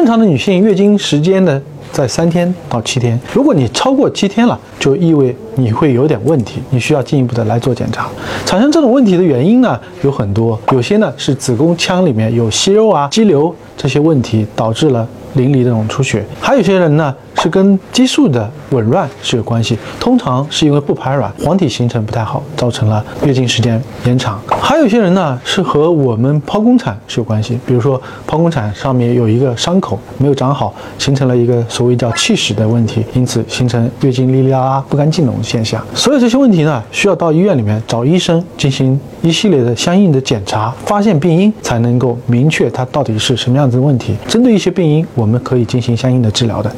正常的女性月经时间呢在三天到七天，如果你超过七天了，就意味你会有点问题，你需要进一步的来做检查。产生这种问题的原因呢有很多，有些呢是子宫腔里面有息肉啊、肌瘤这些问题导致了。淋漓这种出血，还有些人呢是跟激素的紊乱是有关系，通常是因为不排卵，黄体形成不太好，造成了月经时间延长。还有些人呢是和我们剖宫产是有关系，比如说剖宫产上面有一个伤口没有长好，形成了一个所谓叫气室的问题，因此形成月经哩哩啦啦不干净这种现象。所有这些问题呢，需要到医院里面找医生进行一系列的相应的检查，发现病因，才能够明确它到底是什么样子的问题。针对一些病因。我们可以进行相应的治疗的。